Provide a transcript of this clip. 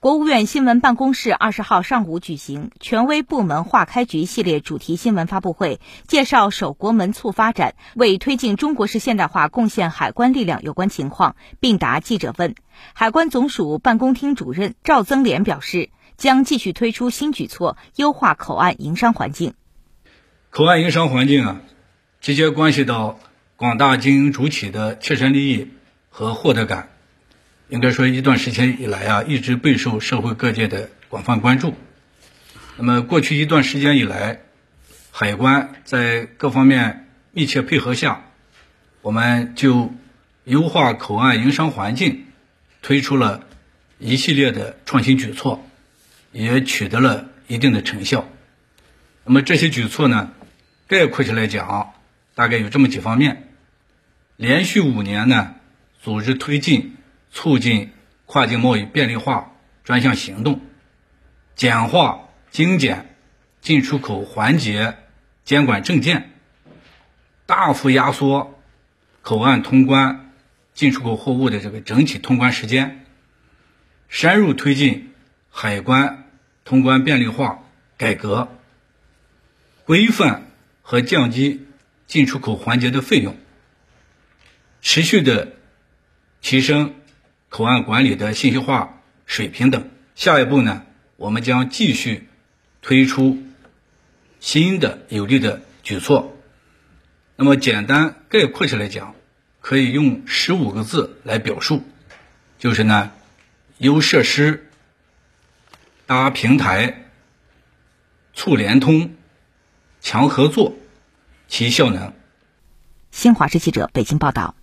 国务院新闻办公室二十号上午举行权威部门化开局系列主题新闻发布会，介绍守国门促发展为推进中国式现代化贡献海关力量有关情况，并答记者问。海关总署办公厅主任赵增廉表示，将继续推出新举措，优化口岸营商环境。口岸营商环境啊，直接关系到广大经营主体的切身利益和获得感。应该说，一段时间以来啊，一直备受社会各界的广泛关注。那么，过去一段时间以来，海关在各方面密切配合下，我们就优化口岸营商环境，推出了一系列的创新举措，也取得了一定的成效。那么，这些举措呢，概括起来讲，大概有这么几方面：连续五年呢，组织推进。促进跨境贸易便利化专项行动，简化精简进出口环节监管证件，大幅压缩口岸通关进出口货物的这个整体通关时间，深入推进海关通关便利化改革，规范和降低进出口环节的费用，持续的提升。口岸管理的信息化水平等，下一步呢，我们将继续推出新的有力的举措。那么简单概括起来讲，可以用十五个字来表述，就是呢，优设施、搭平台、促联通、强合作、提效能。新华社记者北京报道。